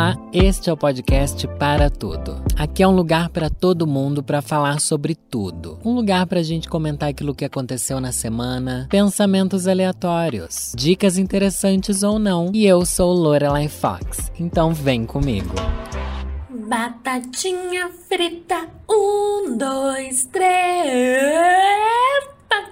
Olá, este é o podcast Para Tudo. Aqui é um lugar para todo mundo para falar sobre tudo. Um lugar para a gente comentar aquilo que aconteceu na semana, pensamentos aleatórios, dicas interessantes ou não. E eu sou Lorelai Fox, então vem comigo. Batatinha frita, um, dois, três.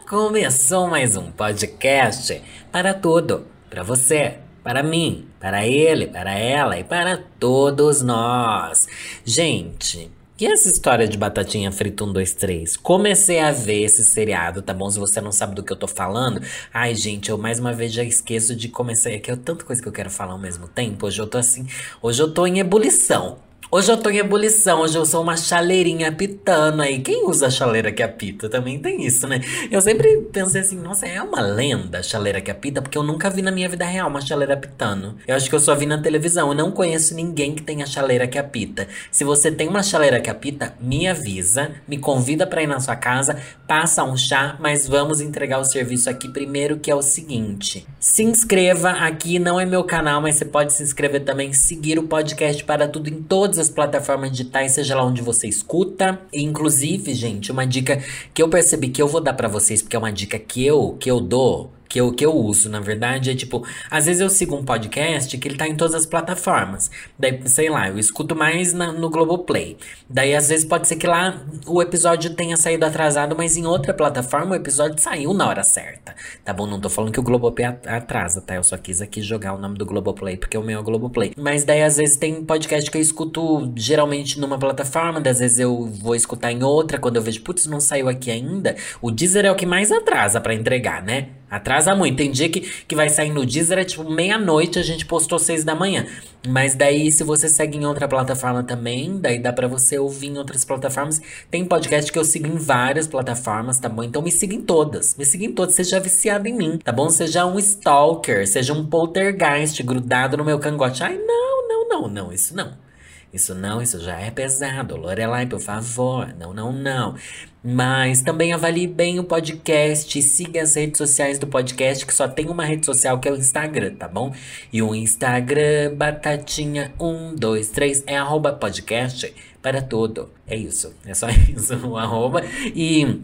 Começou mais um podcast para tudo, para você para mim, para ele, para ela e para todos nós. Gente, e essa história de batatinha frita 1, 2, 3? Comecei a ver esse seriado, tá bom? Se você não sabe do que eu tô falando. Ai, gente, eu mais uma vez já esqueço de começar. É que é tanta coisa que eu quero falar ao mesmo tempo. Hoje eu tô assim. Hoje eu tô em ebulição. Hoje eu tô em ebulição, hoje eu sou uma chaleirinha pitando aí. Quem usa a chaleira que apita? Também tem isso, né? Eu sempre pensei assim, nossa, é uma lenda a chaleira que apita, porque eu nunca vi na minha vida real uma chaleira apitando. Eu acho que eu só vi na televisão, eu não conheço ninguém que tenha chaleira que apita. Se você tem uma chaleira que apita, me avisa, me convida para ir na sua casa, passa um chá, mas vamos entregar o serviço aqui primeiro, que é o seguinte. Se inscreva aqui, não é meu canal, mas você pode se inscrever também, seguir o podcast para tudo em todas todas as plataformas digitais, seja lá onde você escuta. E, inclusive, gente, uma dica que eu percebi que eu vou dar para vocês, porque é uma dica que eu, que eu dou que eu, que eu uso, na verdade, é tipo, às vezes eu sigo um podcast que ele tá em todas as plataformas. Daí, sei lá, eu escuto mais na, no Globoplay. Daí, às vezes, pode ser que lá o episódio tenha saído atrasado, mas em outra plataforma o episódio saiu na hora certa. Tá bom? Não tô falando que o Globoplay atrasa, tá? Eu só quis aqui jogar o nome do Globoplay, porque o meu é o Globoplay. Mas daí, às vezes, tem podcast que eu escuto geralmente numa plataforma, daí, às vezes eu vou escutar em outra, quando eu vejo, putz, não saiu aqui ainda. O Deezer é o que mais atrasa para entregar, né? Atrasa muito. Tem dia que, que vai sair no Deezer, é tipo meia-noite, a gente postou seis da manhã. Mas daí, se você segue em outra plataforma também, daí dá para você ouvir em outras plataformas. Tem podcast que eu sigo em várias plataformas, tá bom? Então me siga em todas. Me siga em todas. Seja viciado em mim, tá bom? Seja um stalker, seja um poltergeist grudado no meu cangote. Ai, não, não, não, não, isso não. Isso não, isso já é pesado. Lorelai, por favor. Não, não, não. Mas também avalie bem o podcast, siga as redes sociais do podcast, que só tem uma rede social que é o Instagram, tá bom? E o Instagram, batatinha123, é arroba podcast para tudo. É isso, é só isso, o arroba. E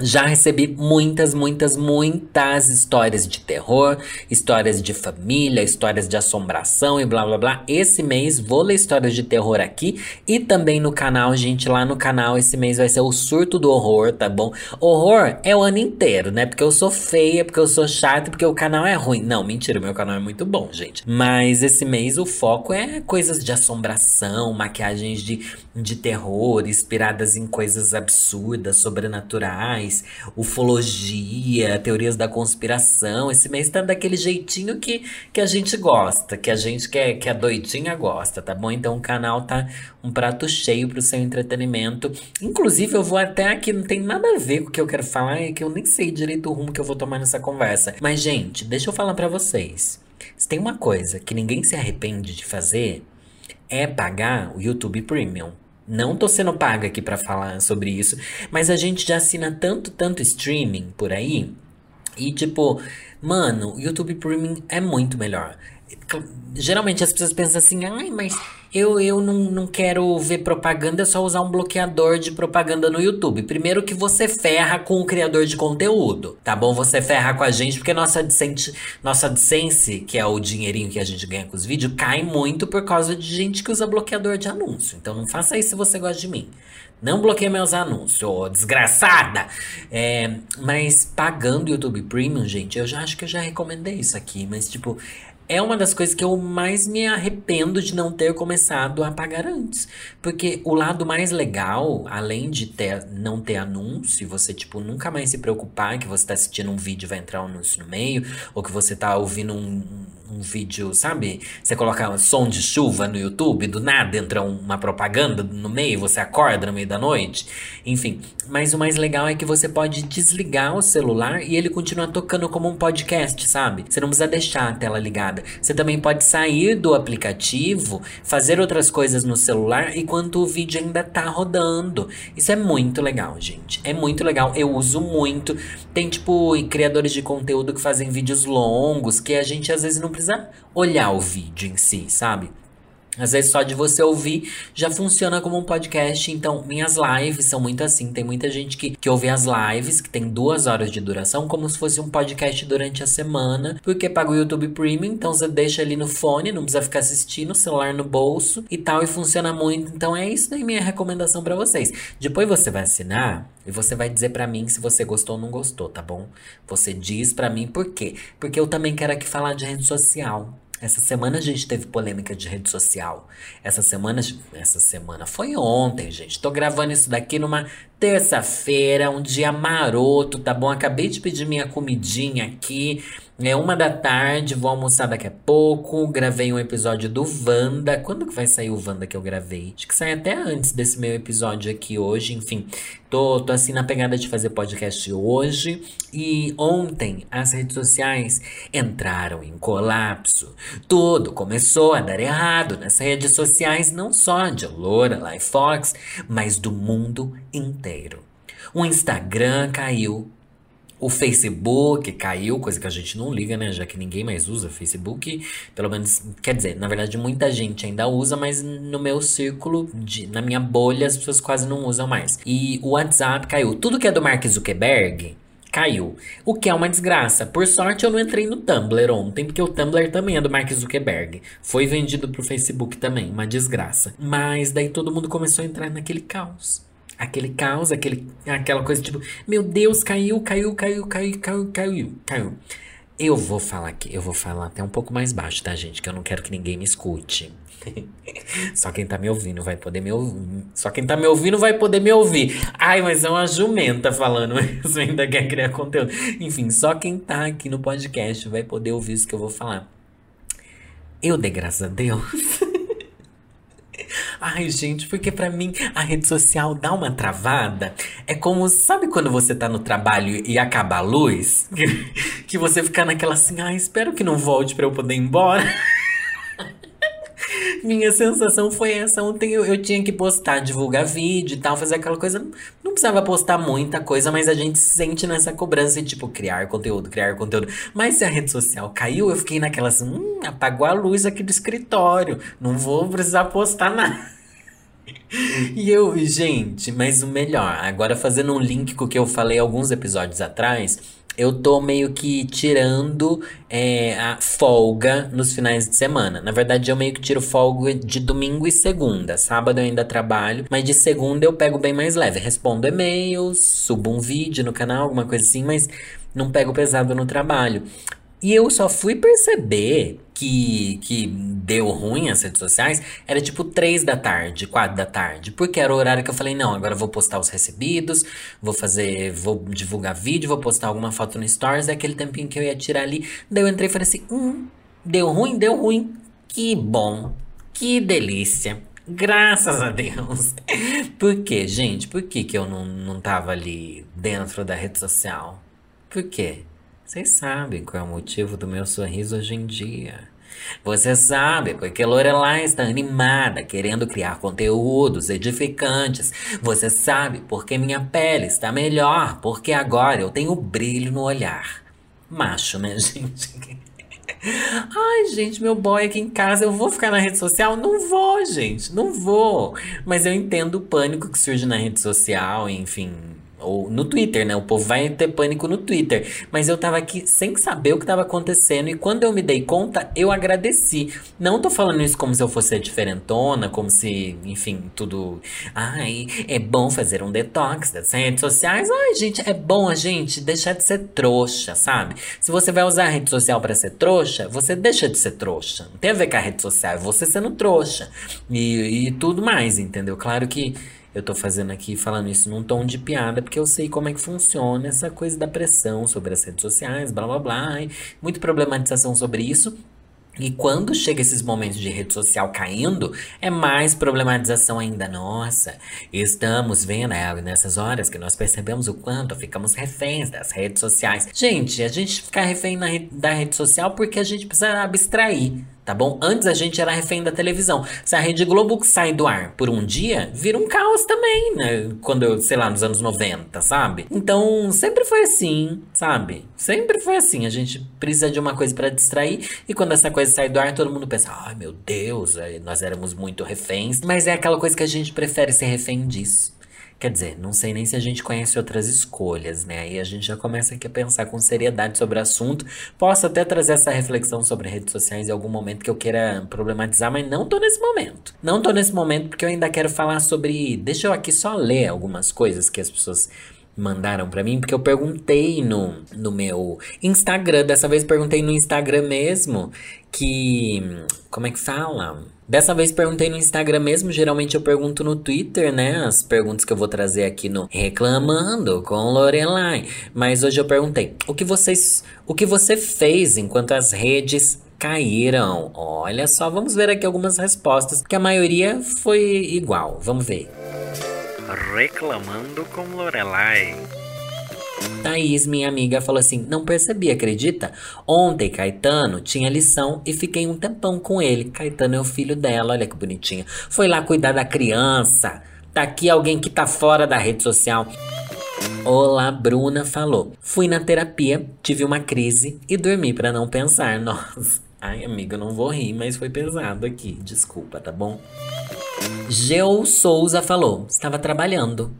já recebi muitas, muitas, muitas histórias de terror, histórias de família, histórias de assombração e blá blá blá. Esse mês vou ler histórias de terror aqui e também no canal, gente. Lá no canal, esse mês vai ser o surto do horror, tá bom? Horror é o ano inteiro, né? Porque eu sou feia, porque eu sou chata, porque o canal é ruim. Não, mentira, meu canal é muito bom, gente. Mas esse mês o foco é coisas de assombração, maquiagens de, de terror, inspiradas em coisas absurdas, sobrenaturais ufologia, teorias da conspiração. Esse mês tá daquele jeitinho que, que a gente gosta, que a gente que é, que é doidinha gosta, tá bom? Então o canal tá um prato cheio pro seu entretenimento. Inclusive, eu vou até aqui, não tem nada a ver com o que eu quero falar, é que eu nem sei direito o rumo que eu vou tomar nessa conversa. Mas, gente, deixa eu falar para vocês. Se tem uma coisa que ninguém se arrepende de fazer, é pagar o YouTube Premium. Não tô sendo paga aqui para falar sobre isso, mas a gente já assina tanto, tanto streaming por aí. E tipo, mano, YouTube Premium é muito melhor. Geralmente as pessoas pensam assim, ai, mas eu, eu não, não quero ver propaganda, é só usar um bloqueador de propaganda no YouTube. Primeiro que você ferra com o criador de conteúdo, tá bom? Você ferra com a gente, porque nossa AdSense, nossa AdSense, que é o dinheirinho que a gente ganha com os vídeos, cai muito por causa de gente que usa bloqueador de anúncio. Então não faça isso se você gosta de mim. Não bloqueie meus anúncios, ô desgraçada! É, mas pagando YouTube Premium, gente, eu já acho que eu já recomendei isso aqui, mas tipo, é uma das coisas que eu mais me arrependo de não ter começado a pagar antes. Porque o lado mais legal, além de ter, não ter anúncio, você, tipo, nunca mais se preocupar que você tá assistindo um vídeo e vai entrar um anúncio no meio, ou que você tá ouvindo um, um vídeo, sabe? Você coloca um som de chuva no YouTube, do nada entra uma propaganda no meio, você acorda no meio da noite. Enfim, mas o mais legal é que você pode desligar o celular e ele continua tocando como um podcast, sabe? Você não precisa deixar a tela ligada. Você também pode sair do aplicativo, fazer outras coisas no celular enquanto o vídeo ainda tá rodando. Isso é muito legal, gente. É muito legal. Eu uso muito. Tem, tipo, criadores de conteúdo que fazem vídeos longos que a gente às vezes não precisa precisa olhar o vídeo em si, sabe? Às vezes só de você ouvir já funciona como um podcast. Então, minhas lives são muito assim. Tem muita gente que, que ouve as lives, que tem duas horas de duração, como se fosse um podcast durante a semana, porque paga o YouTube Premium. Então, você deixa ali no fone, não precisa ficar assistindo, celular no bolso e tal, e funciona muito. Então, é isso daí minha recomendação para vocês. Depois você vai assinar e você vai dizer para mim se você gostou ou não gostou, tá bom? Você diz para mim por quê? Porque eu também quero aqui falar de rede social. Essa semana a gente teve polêmica de rede social. Essa semana, essa semana foi ontem, gente. Tô gravando isso daqui numa terça-feira, um dia maroto, tá bom? Acabei de pedir minha comidinha aqui. É uma da tarde, vou almoçar daqui a pouco. Gravei um episódio do Wanda. Quando que vai sair o Wanda que eu gravei? Acho que sai até antes desse meu episódio aqui hoje. Enfim, tô, tô assim na pegada de fazer podcast hoje. E ontem as redes sociais entraram em colapso. Tudo começou a dar errado nas redes sociais, não só de Loura, Life Fox, mas do mundo inteiro. O Instagram caiu o Facebook caiu, coisa que a gente não liga, né? Já que ninguém mais usa Facebook. Pelo menos, quer dizer, na verdade, muita gente ainda usa, mas no meu círculo, de, na minha bolha, as pessoas quase não usam mais. E o WhatsApp caiu. Tudo que é do Mark Zuckerberg caiu. O que é uma desgraça. Por sorte, eu não entrei no Tumblr ontem, porque o Tumblr também é do Mark Zuckerberg. Foi vendido pro Facebook também, uma desgraça. Mas daí todo mundo começou a entrar naquele caos aquele caos, aquele, aquela coisa tipo, meu Deus, caiu, caiu, caiu, caiu, caiu, caiu, caiu. Eu vou falar aqui, eu vou falar até um pouco mais baixo, tá, gente? Que eu não quero que ninguém me escute. Só quem tá me ouvindo vai poder me ouvir. Só quem tá me ouvindo vai poder me ouvir. Ai, mas é uma jumenta falando isso, ainda quer criar conteúdo. Enfim, só quem tá aqui no podcast vai poder ouvir isso que eu vou falar. Eu dei graças a Deus. Ai, gente, porque para mim a rede social dá uma travada. É como, sabe quando você tá no trabalho e acaba a luz? que você fica naquela assim, ai, espero que não volte para eu poder ir embora. Minha sensação foi essa. Ontem eu, eu, tinha que postar, divulgar vídeo e tal, fazer aquela coisa. Não precisava postar muita coisa, mas a gente se sente nessa cobrança de, tipo, criar conteúdo, criar conteúdo. Mas se a rede social caiu, eu fiquei naquela assim, hum, apagou a luz aqui do escritório. Não vou precisar postar nada. E eu, gente, mas o melhor, agora fazendo um link com o que eu falei alguns episódios atrás, eu tô meio que tirando é, a folga nos finais de semana. Na verdade, eu meio que tiro folga de domingo e segunda. Sábado eu ainda trabalho, mas de segunda eu pego bem mais leve. Respondo e-mails, subo um vídeo no canal, alguma coisa assim, mas não pego pesado no trabalho. E eu só fui perceber que, que deu ruim as redes sociais era tipo 3 da tarde, 4 da tarde. Porque era o horário que eu falei, não, agora eu vou postar os recebidos, vou fazer, vou divulgar vídeo, vou postar alguma foto no Stories, é aquele tempinho que eu ia tirar ali. Daí eu entrei e falei assim, hum, deu ruim, deu ruim. Que bom, que delícia. Graças a Deus. Por quê, gente? Por que, que eu não, não tava ali dentro da rede social? Por quê? Vocês sabem qual é o motivo do meu sorriso hoje em dia. Você sabe porque Lorelai está animada, querendo criar conteúdos edificantes. Você sabe porque minha pele está melhor, porque agora eu tenho brilho no olhar. Macho, né, gente? Ai, gente, meu boy aqui em casa, eu vou ficar na rede social? Não vou, gente, não vou. Mas eu entendo o pânico que surge na rede social, enfim, ou no Twitter, né? O povo vai ter pânico no Twitter. Mas eu tava aqui sem saber o que tava acontecendo. E quando eu me dei conta, eu agradeci. Não tô falando isso como se eu fosse diferentona, como se, enfim, tudo. Ai, é bom fazer um detox das redes sociais. Ai, gente, é bom a gente deixar de ser trouxa, sabe? Se você vai usar a rede social para ser trouxa, você deixa de ser trouxa. Não tem a ver com a rede social, é você sendo trouxa. E, e tudo mais, entendeu? Claro que. Eu tô fazendo aqui, falando isso num tom de piada, porque eu sei como é que funciona essa coisa da pressão sobre as redes sociais, blá blá blá, muita problematização sobre isso. E quando chega esses momentos de rede social caindo, é mais problematização ainda. Nossa, estamos vendo é, nessas horas que nós percebemos o quanto ficamos reféns das redes sociais. Gente, a gente fica refém na, da rede social porque a gente precisa abstrair Tá bom? Antes a gente era refém da televisão. Se a Rede Globo sai do ar por um dia, vira um caos também, né? Quando eu, sei lá, nos anos 90, sabe? Então, sempre foi assim, sabe? Sempre foi assim. A gente precisa de uma coisa para distrair. E quando essa coisa sai do ar, todo mundo pensa: ai meu Deus, nós éramos muito reféns. Mas é aquela coisa que a gente prefere ser refém disso. Quer dizer, não sei nem se a gente conhece outras escolhas, né? Aí a gente já começa aqui a pensar com seriedade sobre o assunto. Posso até trazer essa reflexão sobre redes sociais em algum momento que eu queira problematizar, mas não tô nesse momento. Não tô nesse momento porque eu ainda quero falar sobre. Deixa eu aqui só ler algumas coisas que as pessoas mandaram para mim, porque eu perguntei no, no meu Instagram, dessa vez perguntei no Instagram mesmo, que. Como é que fala? Dessa vez perguntei no Instagram mesmo, geralmente eu pergunto no Twitter, né? As perguntas que eu vou trazer aqui no Reclamando com Lorelai. Mas hoje eu perguntei: o que vocês, o que você fez enquanto as redes caíram? Olha só, vamos ver aqui algumas respostas, que a maioria foi igual. Vamos ver. Reclamando com Lorelai. Thaís, minha amiga, falou assim: Não percebi, acredita? Ontem, Caetano tinha lição e fiquei um tempão com ele. Caetano é o filho dela, olha que bonitinho. Foi lá cuidar da criança. Tá aqui alguém que tá fora da rede social. Olá, Bruna falou. Fui na terapia, tive uma crise e dormi para não pensar. Nossa. Ai, amiga, não vou rir, mas foi pesado aqui. Desculpa, tá bom? Geo Souza falou: estava trabalhando.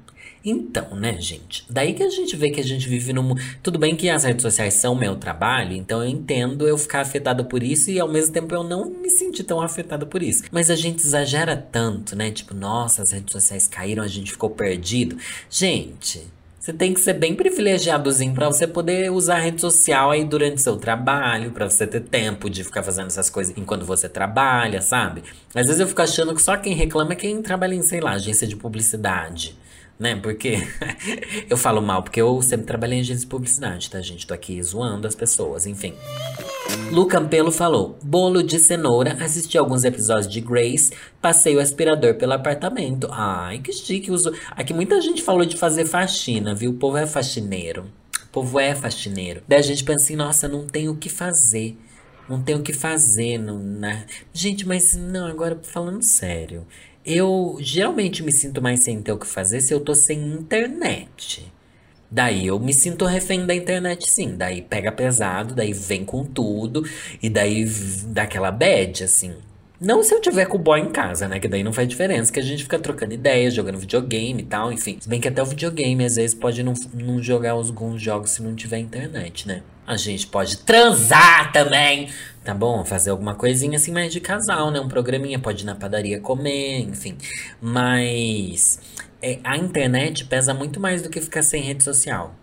Então, né, gente? Daí que a gente vê que a gente vive num. Tudo bem que as redes sociais são meu trabalho, então eu entendo eu ficar afetado por isso e ao mesmo tempo eu não me sentir tão afetado por isso. Mas a gente exagera tanto, né? Tipo, nossa, as redes sociais caíram, a gente ficou perdido. Gente. Você tem que ser bem privilegiadozinho para você poder usar a rede social aí durante seu trabalho, para você ter tempo de ficar fazendo essas coisas enquanto você trabalha, sabe? Às vezes eu fico achando que só quem reclama é quem trabalha em, sei lá, agência de publicidade né? Porque eu falo mal, porque eu sempre trabalhei em agência de publicidade, tá, gente? Tô aqui zoando as pessoas, enfim. Lu Campelo falou: bolo de cenoura, assisti alguns episódios de Grace, passei o aspirador pelo apartamento. Ai, que chique. Uso... Aqui muita gente falou de fazer faxina, viu? O povo é faxineiro. O povo é faxineiro. Daí a gente pensa assim: nossa, não tem o que fazer. Não tem o que fazer. Não, né? Gente, mas não, agora falando sério. Eu geralmente me sinto mais sem ter o que fazer se eu tô sem internet. Daí eu me sinto refém da internet, sim. Daí pega pesado, daí vem com tudo, e daí dá aquela bad, assim. Não se eu tiver com o boy em casa, né? Que daí não faz diferença, que a gente fica trocando ideias, jogando videogame e tal, enfim. Se bem que até o videogame às vezes pode não, não jogar alguns jogos se não tiver internet, né? A gente pode transar também, tá bom? Fazer alguma coisinha assim mais de casal, né? Um programinha, pode ir na padaria comer, enfim. Mas é, a internet pesa muito mais do que ficar sem rede social.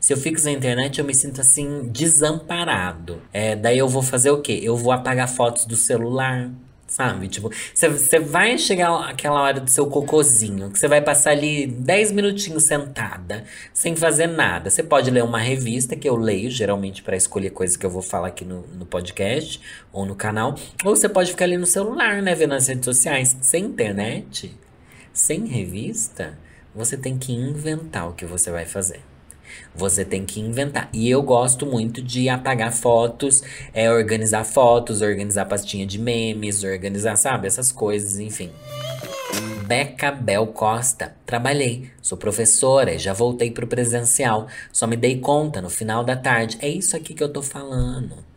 Se eu fico sem internet, eu me sinto assim, desamparado. É, daí eu vou fazer o quê? Eu vou apagar fotos do celular. Sabe? Tipo, você vai chegar aquela hora do seu cocôzinho, que você vai passar ali 10 minutinhos sentada, sem fazer nada. Você pode ler uma revista que eu leio, geralmente para escolher coisas que eu vou falar aqui no, no podcast ou no canal. Ou você pode ficar ali no celular, né? Vendo as redes sociais. Sem internet, sem revista, você tem que inventar o que você vai fazer. Você tem que inventar. E eu gosto muito de apagar fotos, é organizar fotos, organizar pastinha de memes, organizar, sabe, essas coisas, enfim. Beca Bel Costa. Trabalhei, sou professora já voltei pro presencial. Só me dei conta no final da tarde. É isso aqui que eu tô falando.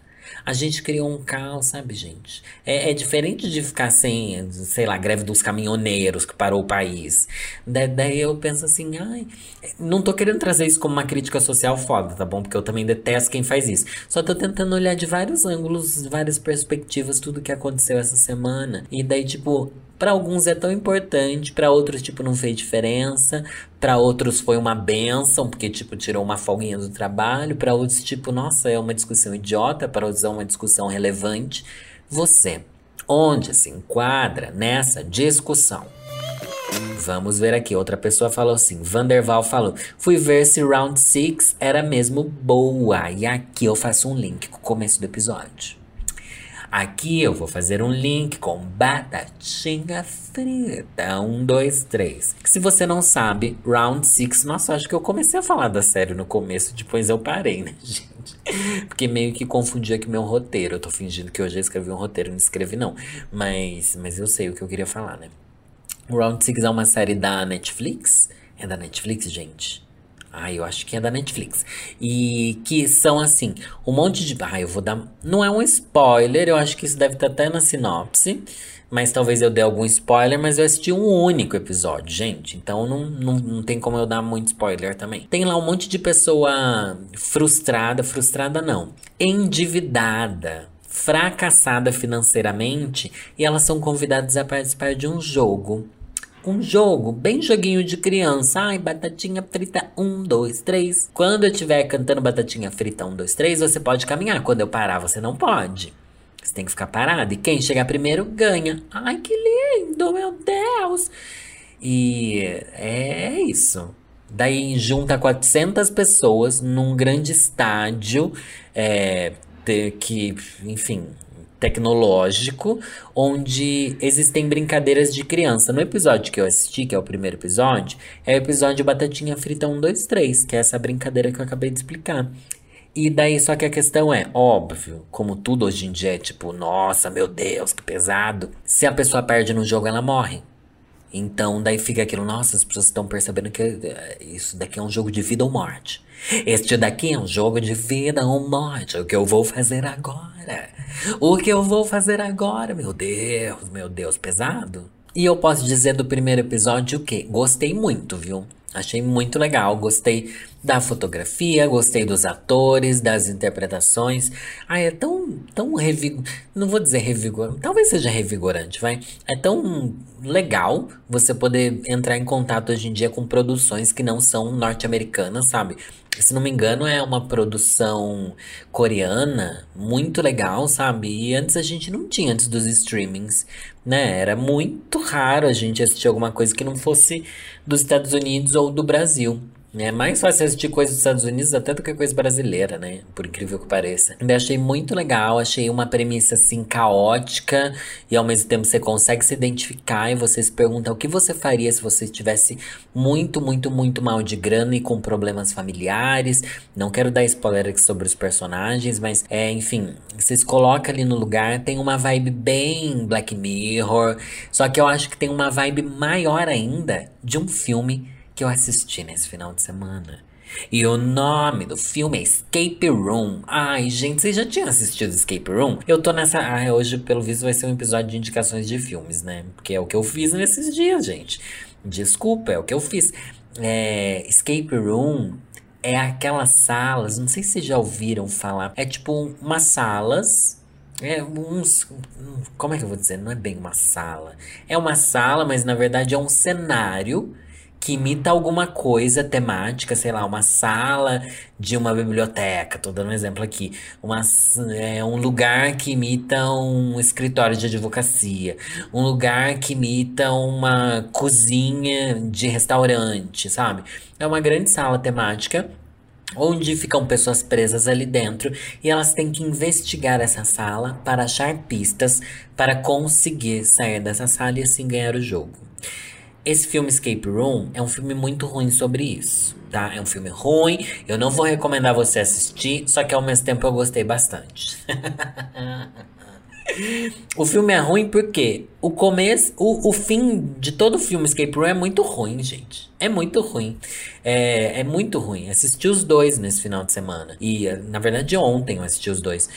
A gente criou um caos, sabe, gente? É, é, diferente de ficar sem, sei lá, greve dos caminhoneiros que parou o país. Da, daí eu penso assim, ai, não tô querendo trazer isso como uma crítica social foda, tá bom? Porque eu também detesto quem faz isso. Só tô tentando olhar de vários ângulos, várias perspectivas, tudo que aconteceu essa semana. E daí, tipo, para alguns é tão importante, para outros, tipo, não fez diferença. Para outros foi uma benção, porque, tipo, tirou uma folguinha do trabalho. Para outros, tipo, nossa, é uma discussão idiota. Para outros, é uma discussão relevante. Você, onde se enquadra nessa discussão? Vamos ver aqui. Outra pessoa falou assim: Vanderval falou. Fui ver se Round 6 era mesmo boa. E aqui eu faço um link com o começo do episódio. Aqui eu vou fazer um link com batatinha frita. Um, dois, três. Se você não sabe, Round Six. Nossa, acho que eu comecei a falar da série no começo, depois eu parei, né, gente? Porque meio que confundi aqui meu roteiro. Eu tô fingindo que hoje eu escrevi um roteiro, não escrevi não. Mas, mas eu sei o que eu queria falar, né? Round Six é uma série da Netflix. É da Netflix, gente? Ah, eu acho que é da Netflix. E que são assim, um monte de. Ah, eu vou dar. Não é um spoiler, eu acho que isso deve estar até na sinopse. Mas talvez eu dê algum spoiler, mas eu assisti um único episódio, gente. Então não, não, não tem como eu dar muito spoiler também. Tem lá um monte de pessoa frustrada, frustrada não, endividada, fracassada financeiramente, e elas são convidadas a participar de um jogo um jogo, bem joguinho de criança. Ai, batatinha frita, um, dois, três. Quando eu estiver cantando batatinha frita, um, dois, três, você pode caminhar. Quando eu parar, você não pode. Você tem que ficar parado. E quem chegar primeiro ganha. Ai, que lindo, meu Deus! E é isso. Daí junta 400 pessoas num grande estádio, é, que, enfim, tecnológico, onde existem brincadeiras de criança. No episódio que eu assisti, que é o primeiro episódio, é o episódio Batatinha Frita 1, 2, 3, que é essa brincadeira que eu acabei de explicar. E daí, só que a questão é, óbvio, como tudo hoje em dia é tipo, nossa, meu Deus, que pesado. Se a pessoa perde no jogo, ela morre. Então, daí fica aquilo, nossa, as pessoas estão percebendo que eh, isso daqui é um jogo de vida ou morte. Este daqui é um jogo de vida ou morte. O que eu vou fazer agora? O que eu vou fazer agora? Meu Deus, meu Deus, pesado. E eu posso dizer do primeiro episódio o quê? Gostei muito, viu? Achei muito legal, gostei da fotografia, gostei dos atores, das interpretações. Ah, é tão, tão revigorante, não vou dizer revigorante, talvez seja revigorante, vai. É tão legal você poder entrar em contato hoje em dia com produções que não são norte-americanas, sabe? Se não me engano, é uma produção coreana muito legal, sabe? E antes a gente não tinha, antes dos streamings, né? Era muito raro a gente assistir alguma coisa que não fosse dos Estados Unidos ou do Brasil. É mais fácil assistir coisas dos Estados Unidos até do que coisa brasileira, né? Por incrível que pareça. Eu achei muito legal, achei uma premissa assim caótica e ao mesmo tempo você consegue se identificar e você se pergunta o que você faria se você estivesse muito, muito, muito mal de grana e com problemas familiares. Não quero dar spoiler aqui sobre os personagens, mas é, enfim, você se coloca ali no lugar, tem uma vibe bem Black Mirror, só que eu acho que tem uma vibe maior ainda de um filme que eu assisti nesse final de semana. E o nome do filme é Escape Room. Ai, gente, vocês já tinham assistido Escape Room? Eu tô nessa. Ah, hoje, pelo visto, vai ser um episódio de indicações de filmes, né? Porque é o que eu fiz nesses dias, gente. Desculpa, é o que eu fiz. É, Escape Room é aquelas salas, não sei se vocês já ouviram falar. É tipo umas salas. É uns. Como é que eu vou dizer? Não é bem uma sala. É uma sala, mas na verdade é um cenário que imita alguma coisa temática, sei lá, uma sala de uma biblioteca, tô dando um exemplo aqui, uma, é, um lugar que imita um escritório de advocacia, um lugar que imita uma cozinha de restaurante, sabe? É uma grande sala temática onde ficam pessoas presas ali dentro e elas têm que investigar essa sala para achar pistas para conseguir sair dessa sala e assim ganhar o jogo. Esse filme Escape Room é um filme muito ruim sobre isso, tá? É um filme ruim, eu não vou recomendar você assistir, só que ao mesmo tempo eu gostei bastante. o filme é ruim porque o começo, o, o fim de todo o filme Escape Room é muito ruim, gente. É muito ruim. É, é muito ruim. Assisti os dois nesse final de semana. E, na verdade, ontem eu assisti os dois.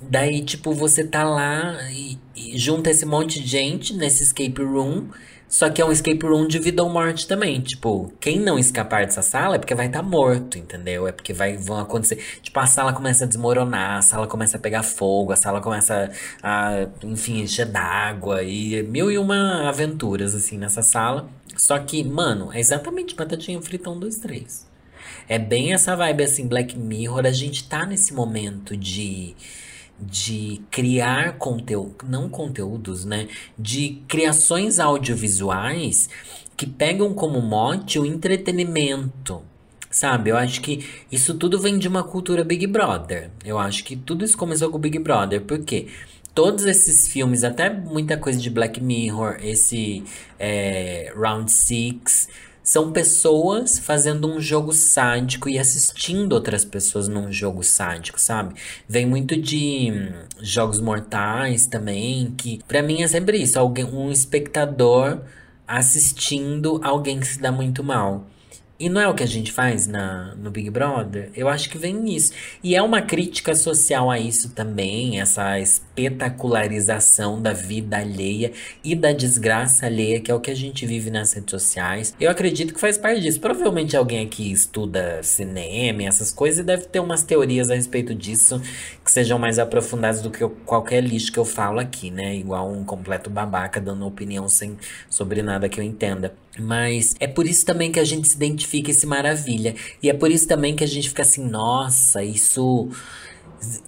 Daí, tipo, você tá lá e, e junta esse monte de gente nesse escape room. Só que é um escape room de vida ou morte também. Tipo, quem não escapar dessa sala é porque vai estar tá morto, entendeu? É porque vai, vão acontecer. Tipo, a sala começa a desmoronar, a sala começa a pegar fogo, a sala começa a, enfim, encher d'água e mil e uma aventuras, assim, nessa sala. Só que, mano, é exatamente batatinha frita 1, 2, 3. É bem essa vibe, assim, Black Mirror. A gente tá nesse momento de de criar conteúdo, não conteúdos, né? De criações audiovisuais que pegam como mote o entretenimento. Sabe, eu acho que isso tudo vem de uma cultura Big Brother. Eu acho que tudo isso começou com o Big Brother. Por quê? todos esses filmes, até muita coisa de Black Mirror, esse é, Round Six, são pessoas fazendo um jogo sádico e assistindo outras pessoas num jogo sádico, sabe? Vem muito de hum, jogos mortais também, que para mim é sempre isso, alguém, um espectador assistindo alguém que se dá muito mal. E não é o que a gente faz na, no Big Brother? Eu acho que vem nisso. E é uma crítica social a isso também, essa espetacularização da vida alheia e da desgraça alheia, que é o que a gente vive nas redes sociais. Eu acredito que faz parte disso. Provavelmente alguém aqui estuda cinema, essas coisas, e deve ter umas teorias a respeito disso que sejam mais aprofundadas do que eu, qualquer lixo que eu falo aqui, né? Igual um completo babaca dando opinião sem, sobre nada que eu entenda. Mas é por isso também que a gente se identifica esse maravilha. E é por isso também que a gente fica assim, nossa, isso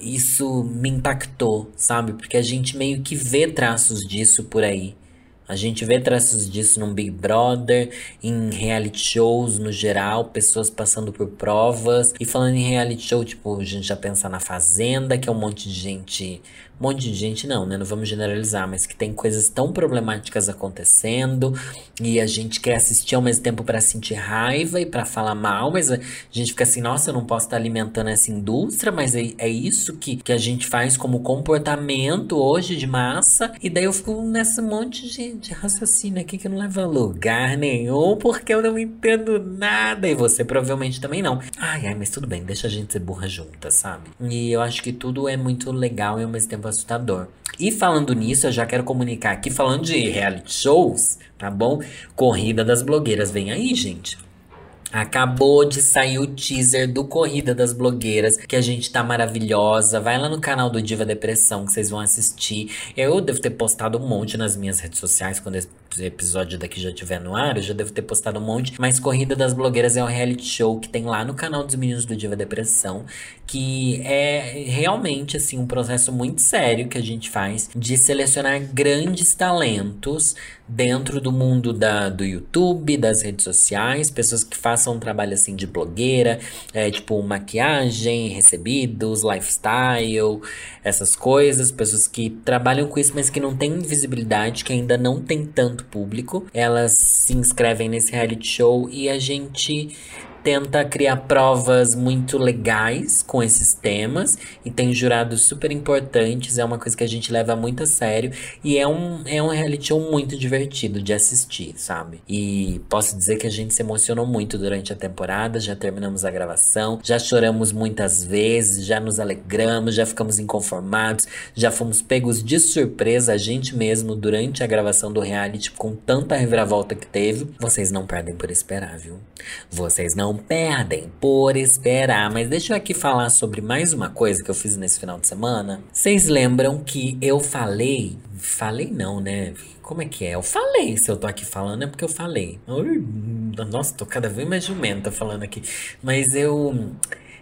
isso me impactou, sabe? Porque a gente meio que vê traços disso por aí. A gente vê traços disso num Big Brother, em reality shows no geral, pessoas passando por provas. E falando em reality show, tipo, a gente já pensa na Fazenda, que é um monte de gente um monte de gente não, né? Não vamos generalizar, mas que tem coisas tão problemáticas acontecendo e a gente quer assistir ao mesmo tempo para sentir raiva e para falar mal, mas a gente fica assim, nossa, eu não posso estar alimentando essa indústria, mas é, é isso que, que a gente faz como comportamento hoje de massa. E daí eu fico nesse monte de, de raciocínio aqui que não leva a lugar nenhum, porque eu não entendo nada. E você provavelmente também não. Ai, ai, mas tudo bem, deixa a gente ser burra junta, sabe? E eu acho que tudo é muito legal e ao mesmo tempo assustador. E falando nisso, eu já quero comunicar aqui, falando de reality shows, tá bom? Corrida das blogueiras, vem aí, gente. Acabou de sair o teaser do Corrida das Blogueiras, que a gente tá maravilhosa. Vai lá no canal do Diva Depressão que vocês vão assistir. Eu devo ter postado um monte nas minhas redes sociais quando esse episódio daqui já estiver no ar. Eu já devo ter postado um monte. Mas Corrida das Blogueiras é um reality show que tem lá no canal dos meninos do Diva Depressão, que é realmente assim um processo muito sério que a gente faz de selecionar grandes talentos dentro do mundo da, do YouTube, das redes sociais, pessoas que fazem um trabalho assim de blogueira, é, tipo maquiagem, recebidos, lifestyle, essas coisas, pessoas que trabalham com isso, mas que não têm visibilidade, que ainda não tem tanto público, elas se inscrevem nesse reality show e a gente tenta criar provas muito legais com esses temas e tem jurados super importantes, é uma coisa que a gente leva muito a sério e é um, é um reality show muito divertido de assistir, sabe? E posso dizer que a gente se emocionou muito durante a temporada, já terminamos a gravação, já choramos muitas vezes, já nos alegramos, já ficamos inconformados, já fomos pegos de surpresa a gente mesmo durante a gravação do reality com tanta reviravolta que teve. Vocês não perdem por esperar, viu? Vocês não não perdem por esperar. Mas deixa eu aqui falar sobre mais uma coisa que eu fiz nesse final de semana. Vocês lembram que eu falei. Falei não, né? Como é que é? Eu falei. Se eu tô aqui falando é porque eu falei. Nossa, tô cada vez mais jumenta falando aqui. Mas eu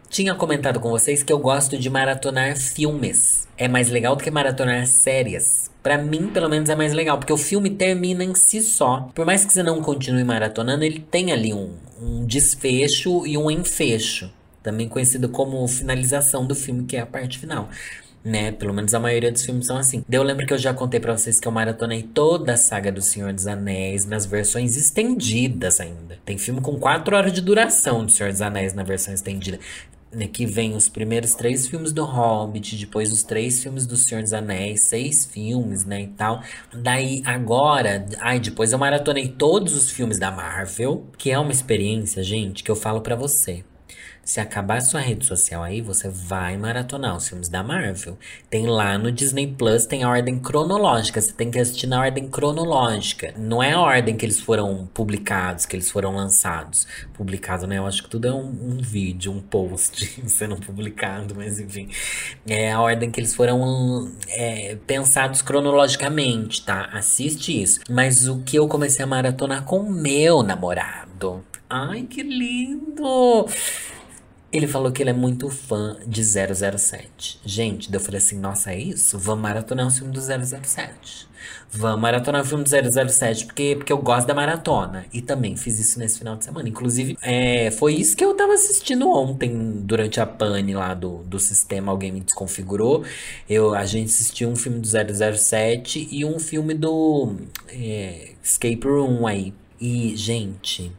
tinha comentado com vocês que eu gosto de maratonar filmes. É mais legal do que maratonar séries. Para mim, pelo menos, é mais legal, porque o filme termina em si só. Por mais que você não continue maratonando, ele tem ali um, um desfecho e um enfecho. Também conhecido como finalização do filme, que é a parte final. Né? Pelo menos a maioria dos filmes são assim. Eu lembro que eu já contei para vocês que eu maratonei toda a saga do Senhor dos Anéis nas versões estendidas ainda. Tem filme com 4 horas de duração do Senhor dos Anéis na versão estendida que vem os primeiros três filmes do Hobbit, depois os três filmes do Senhor dos Anéis, seis filmes, né, e tal. Daí agora, ai, depois eu maratonei todos os filmes da Marvel, que é uma experiência, gente, que eu falo para você. Se acabar sua rede social aí, você vai maratonar os filmes da Marvel. Tem lá no Disney Plus, tem a ordem cronológica. Você tem que assistir na ordem cronológica. Não é a ordem que eles foram publicados, que eles foram lançados. Publicado, né? Eu acho que tudo é um, um vídeo, um post sendo publicado, mas enfim. É a ordem que eles foram é, pensados cronologicamente, tá? Assiste isso. Mas o que eu comecei a maratonar com meu namorado. Ai, que lindo! Ele falou que ele é muito fã de 007. Gente, eu falei assim: nossa, é isso? Vamos maratonar um filme do 007. Vamos maratonar o filme do 007, porque, porque eu gosto da maratona. E também fiz isso nesse final de semana. Inclusive, é, foi isso que eu tava assistindo ontem, durante a pane lá do, do sistema. Alguém me desconfigurou. Eu, a gente assistiu um filme do 007 e um filme do é, Escape Room aí. E, gente,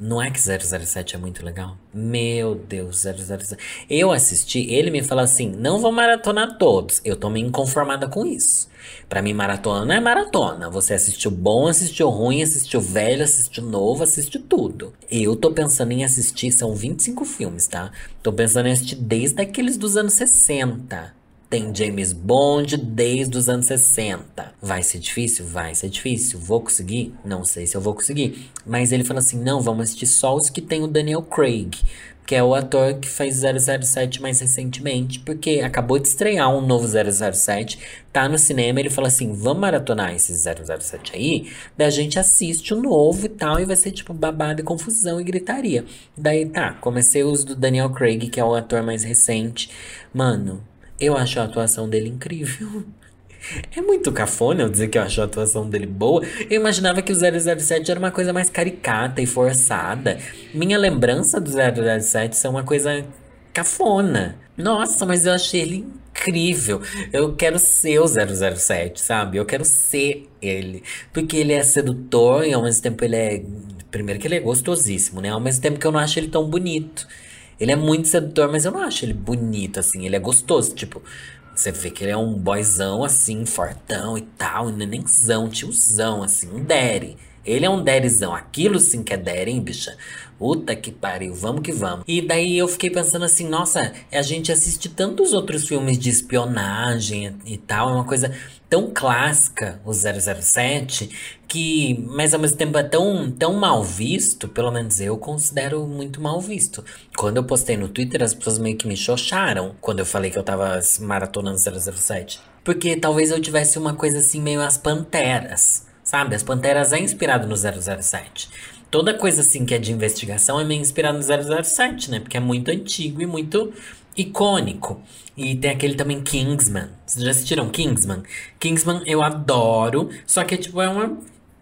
não é que 007 é muito legal? Meu Deus, 007. Eu assisti, ele me falou assim: não vou maratonar todos. Eu tô meio inconformada com isso. Pra mim, maratona não é maratona. Você assistiu bom, assistiu ruim, assistiu velho, assistiu novo, assistiu tudo. Eu tô pensando em assistir, são 25 filmes, tá? Tô pensando em assistir desde aqueles dos anos 60. Tem James Bond desde os anos 60. Vai ser difícil? Vai ser difícil. Vou conseguir? Não sei se eu vou conseguir. Mas ele falou assim: não, vamos assistir só os que tem o Daniel Craig. Que é o ator que fez 007 mais recentemente. Porque acabou de estrear um novo 007. Tá no cinema. Ele falou assim: vamos maratonar esse 007 aí. Daí a gente assiste o novo e tal. E vai ser tipo babado e confusão e gritaria. Daí tá, comecei os do Daniel Craig, que é o ator mais recente. Mano, eu acho a atuação dele incrível. É muito cafona eu dizer que eu acho a atuação dele boa. Eu imaginava que o 007 era uma coisa mais caricata e forçada. Minha lembrança do 007 é uma coisa cafona. Nossa, mas eu achei ele incrível. Eu quero ser o 007, sabe? Eu quero ser ele. Porque ele é sedutor e ao mesmo tempo ele é. Primeiro que ele é gostosíssimo, né? Ao mesmo tempo que eu não acho ele tão bonito. Ele é muito sedutor, mas eu não acho ele bonito, assim. Ele é gostoso, tipo... Você vê que ele é um boyzão, assim, fortão e tal. Um nenenzão, tiozão, assim. Um daddy. Ele é um derizão. Aquilo sim que é hein, bicha? Puta que pariu, vamos que vamos. E daí eu fiquei pensando assim, nossa, a gente assiste tantos outros filmes de espionagem e tal, é uma coisa tão clássica, o 007, que, mas ao mesmo tempo é tão, tão mal visto, pelo menos eu considero muito mal visto. Quando eu postei no Twitter, as pessoas meio que me xoxaram quando eu falei que eu tava maratonando 007. Porque talvez eu tivesse uma coisa assim, meio as panteras. Sabe, as Panteras é inspirado no 007. Toda coisa assim que é de investigação é meio inspirado no 007, né? Porque é muito antigo e muito icônico. E tem aquele também Kingsman. Vocês já assistiram Kingsman? Kingsman eu adoro, só que tipo é uma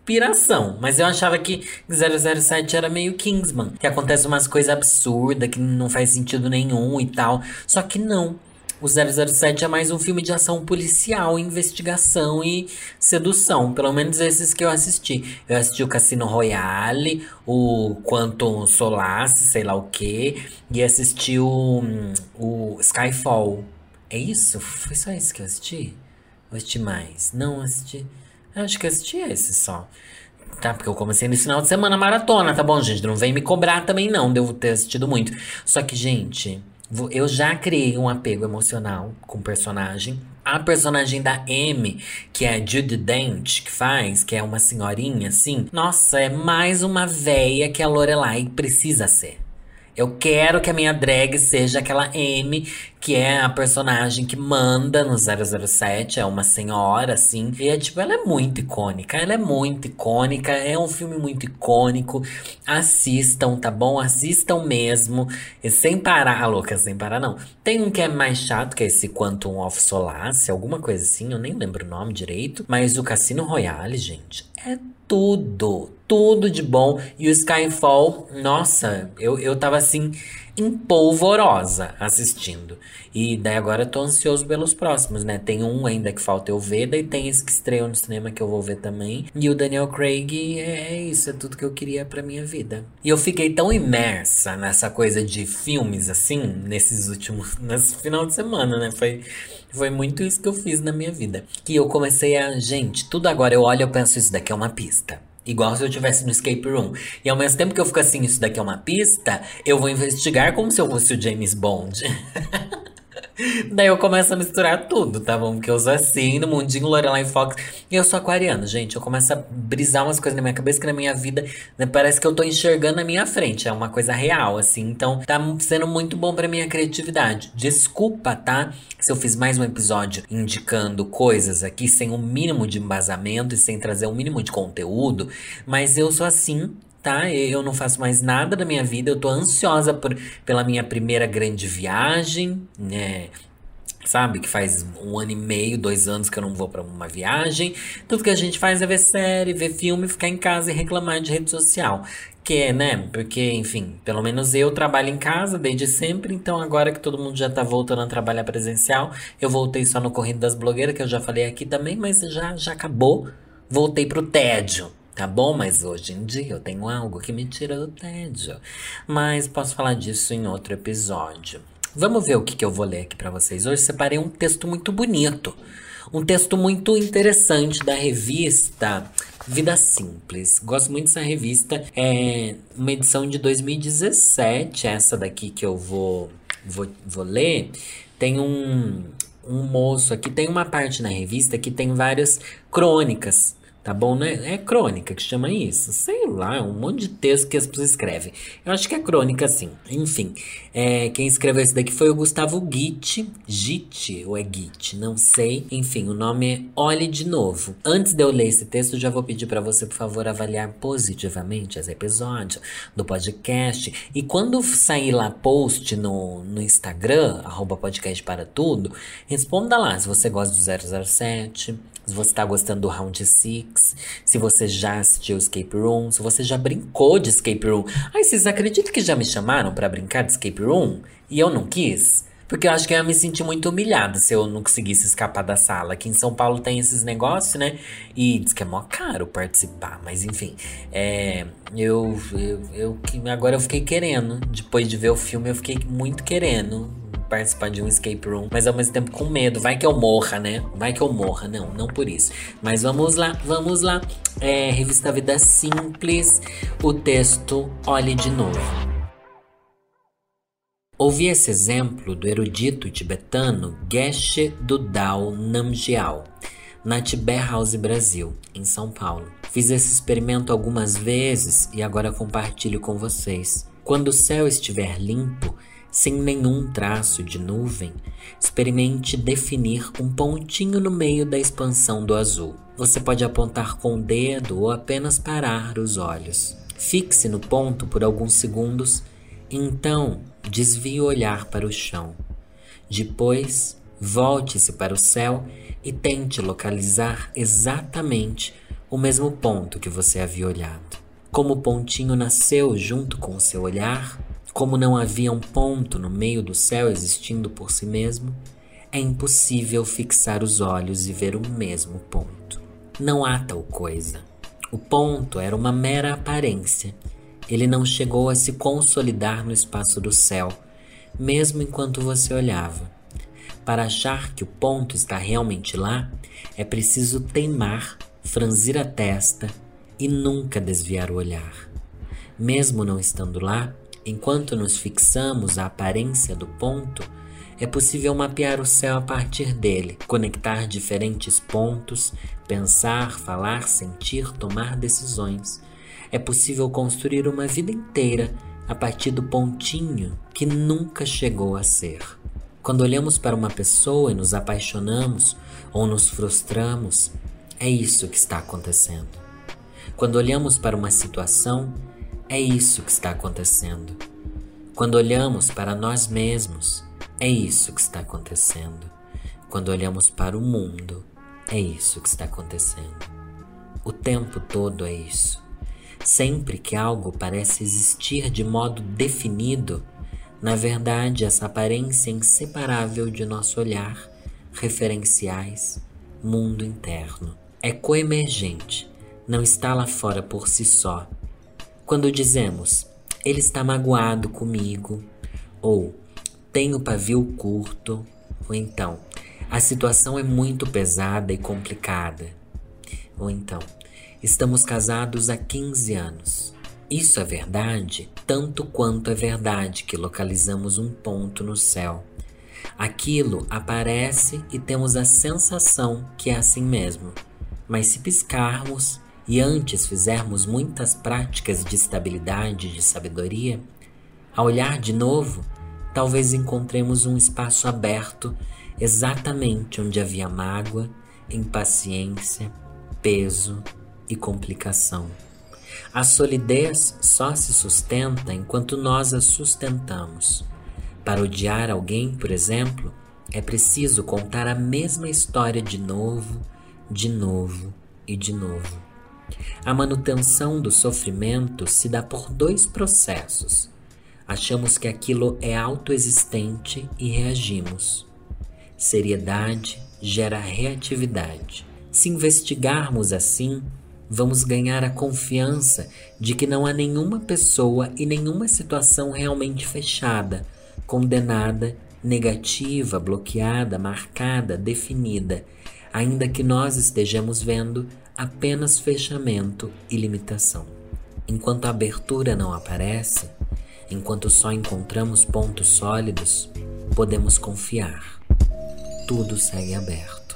piração. Mas eu achava que 007 era meio Kingsman. Que acontece umas coisas absurdas, que não faz sentido nenhum e tal. Só que não. O 007 é mais um filme de ação policial, investigação e sedução. Pelo menos esses que eu assisti. Eu assisti o Cassino Royale, o Quantum Solace, sei lá o que. E assisti o, o Skyfall. É isso? Foi só isso que eu assisti? Ou assisti mais? Não, assisti. Acho que eu assisti esse só. Tá, porque eu comecei nesse final de semana maratona, tá bom, gente? Não vem me cobrar também, não. Devo ter assistido muito. Só que, gente. Eu já criei um apego emocional com o personagem. A personagem da M, que é a Judy Dent, que faz, que é uma senhorinha assim. Nossa, é mais uma véia que a Lorelai precisa ser. Eu quero que a minha drag seja aquela M, que é a personagem que manda no 007, é uma senhora, assim. E é tipo, ela é muito icônica, ela é muito icônica, é um filme muito icônico. Assistam, tá bom? Assistam mesmo. E sem parar, ah, louca, sem parar não. Tem um que é mais chato, que é esse Quantum of Solace, alguma coisa assim, eu nem lembro o nome direito. Mas o Cassino Royale, gente, é tudo, tudo de bom. E o Skyfall, nossa, eu, eu tava assim, empolvorosa assistindo. E daí agora eu tô ansioso pelos próximos, né? Tem um ainda que falta eu ver, daí tem esse que estreou no cinema que eu vou ver também. E o Daniel Craig é, é isso, é tudo que eu queria pra minha vida. E eu fiquei tão imersa nessa coisa de filmes assim, nesses últimos. nesse final de semana, né? Foi. Foi muito isso que eu fiz na minha vida. Que eu comecei a. Gente, tudo agora eu olho e penso, isso daqui é uma pista. Igual se eu estivesse no escape room. E ao mesmo tempo que eu fico assim, isso daqui é uma pista, eu vou investigar como se eu fosse o James Bond. Daí eu começo a misturar tudo, tá bom? Porque eu sou assim, no mundinho Lorelai Fox. E eu sou aquariano, gente. Eu começo a brisar umas coisas na minha cabeça que na minha vida né, parece que eu tô enxergando na minha frente. É uma coisa real, assim. Então tá sendo muito bom pra minha criatividade. Desculpa, tá? Se eu fiz mais um episódio indicando coisas aqui sem o um mínimo de embasamento e sem trazer o um mínimo de conteúdo. Mas eu sou assim tá? Eu não faço mais nada da minha vida, eu tô ansiosa por, pela minha primeira grande viagem, né? Sabe, que faz um ano e meio, dois anos que eu não vou para uma viagem. Tudo que a gente faz é ver série, ver filme, ficar em casa e reclamar de rede social. Que é, né? Porque, enfim, pelo menos eu trabalho em casa desde sempre, então agora que todo mundo já tá voltando a trabalhar presencial, eu voltei só no Corrido das Blogueiras, que eu já falei aqui também, mas já, já acabou. Voltei pro tédio. Tá bom? Mas hoje em dia eu tenho algo que me tira do tédio. Mas posso falar disso em outro episódio. Vamos ver o que, que eu vou ler aqui para vocês. Hoje separei um texto muito bonito. Um texto muito interessante da revista Vida Simples. Gosto muito dessa revista. É uma edição de 2017, essa daqui que eu vou, vou, vou ler. Tem um, um moço aqui, tem uma parte na revista que tem várias crônicas Tá bom, né? É crônica que chama isso. Sei lá, é um monte de texto que as pessoas escrevem. Eu acho que é crônica, sim. Enfim, é, quem escreveu esse daqui foi o Gustavo Gitt. Gitt ou é Gitt? Não sei. Enfim, o nome é Olhe de Novo. Antes de eu ler esse texto, já vou pedir para você, por favor, avaliar positivamente esse episódio do podcast. E quando sair lá post no, no Instagram, arroba podcast para tudo, responda lá se você gosta do 007, se você está gostando do Round 6, se você já assistiu Escape Room, se você já brincou de Escape Room. Ai, vocês acreditam que já me chamaram para brincar de Escape Room? E eu não quis? Porque eu acho que eu ia me sentir muito humilhada se eu não conseguisse escapar da sala. Aqui em São Paulo tem esses negócios, né? E diz que é mó caro participar. Mas enfim, é, eu, eu, eu agora eu fiquei querendo. Depois de ver o filme, eu fiquei muito querendo participar de um escape room, mas ao mesmo tempo com medo. Vai que eu morra, né? Vai que eu morra. Não, não por isso. Mas vamos lá, vamos lá. É, revista Vida Simples, o texto Olhe de Novo. Ouvi esse exemplo do erudito tibetano Geshe Dudal Namgyal, na Tibet House Brasil, em São Paulo. Fiz esse experimento algumas vezes e agora compartilho com vocês. Quando o céu estiver limpo, sem nenhum traço de nuvem, experimente definir um pontinho no meio da expansão do azul. Você pode apontar com o dedo ou apenas parar os olhos. Fixe no ponto por alguns segundos, então desvie o olhar para o chão. Depois, volte-se para o céu e tente localizar exatamente o mesmo ponto que você havia olhado. Como o pontinho nasceu junto com o seu olhar, como não havia um ponto no meio do céu existindo por si mesmo, é impossível fixar os olhos e ver o mesmo ponto. Não há tal coisa. O ponto era uma mera aparência. Ele não chegou a se consolidar no espaço do céu, mesmo enquanto você olhava. Para achar que o ponto está realmente lá, é preciso teimar, franzir a testa e nunca desviar o olhar. Mesmo não estando lá, Enquanto nos fixamos a aparência do ponto, é possível mapear o céu a partir dele, conectar diferentes pontos, pensar, falar, sentir, tomar decisões. É possível construir uma vida inteira a partir do pontinho que nunca chegou a ser. Quando olhamos para uma pessoa e nos apaixonamos ou nos frustramos, é isso que está acontecendo. Quando olhamos para uma situação, é isso que está acontecendo. Quando olhamos para nós mesmos, é isso que está acontecendo. Quando olhamos para o mundo, é isso que está acontecendo. O tempo todo é isso. Sempre que algo parece existir de modo definido, na verdade, essa aparência inseparável de nosso olhar, referenciais, mundo interno, é coemergente, não está lá fora por si só quando dizemos, ele está magoado comigo, ou tem o pavio curto, ou então, a situação é muito pesada e complicada, ou então, estamos casados há 15 anos. Isso é verdade, tanto quanto é verdade que localizamos um ponto no céu. Aquilo aparece e temos a sensação que é assim mesmo. Mas se piscarmos, e antes fizermos muitas práticas de estabilidade e de sabedoria, ao olhar de novo, talvez encontremos um espaço aberto exatamente onde havia mágoa, impaciência, peso e complicação. A solidez só se sustenta enquanto nós a sustentamos. Para odiar alguém, por exemplo, é preciso contar a mesma história de novo, de novo e de novo. A manutenção do sofrimento se dá por dois processos. Achamos que aquilo é autoexistente e reagimos. Seriedade gera reatividade. Se investigarmos assim, vamos ganhar a confiança de que não há nenhuma pessoa e nenhuma situação realmente fechada, condenada, negativa, bloqueada, marcada, definida, ainda que nós estejamos vendo apenas fechamento e limitação. Enquanto a abertura não aparece, enquanto só encontramos pontos sólidos, podemos confiar. Tudo segue aberto.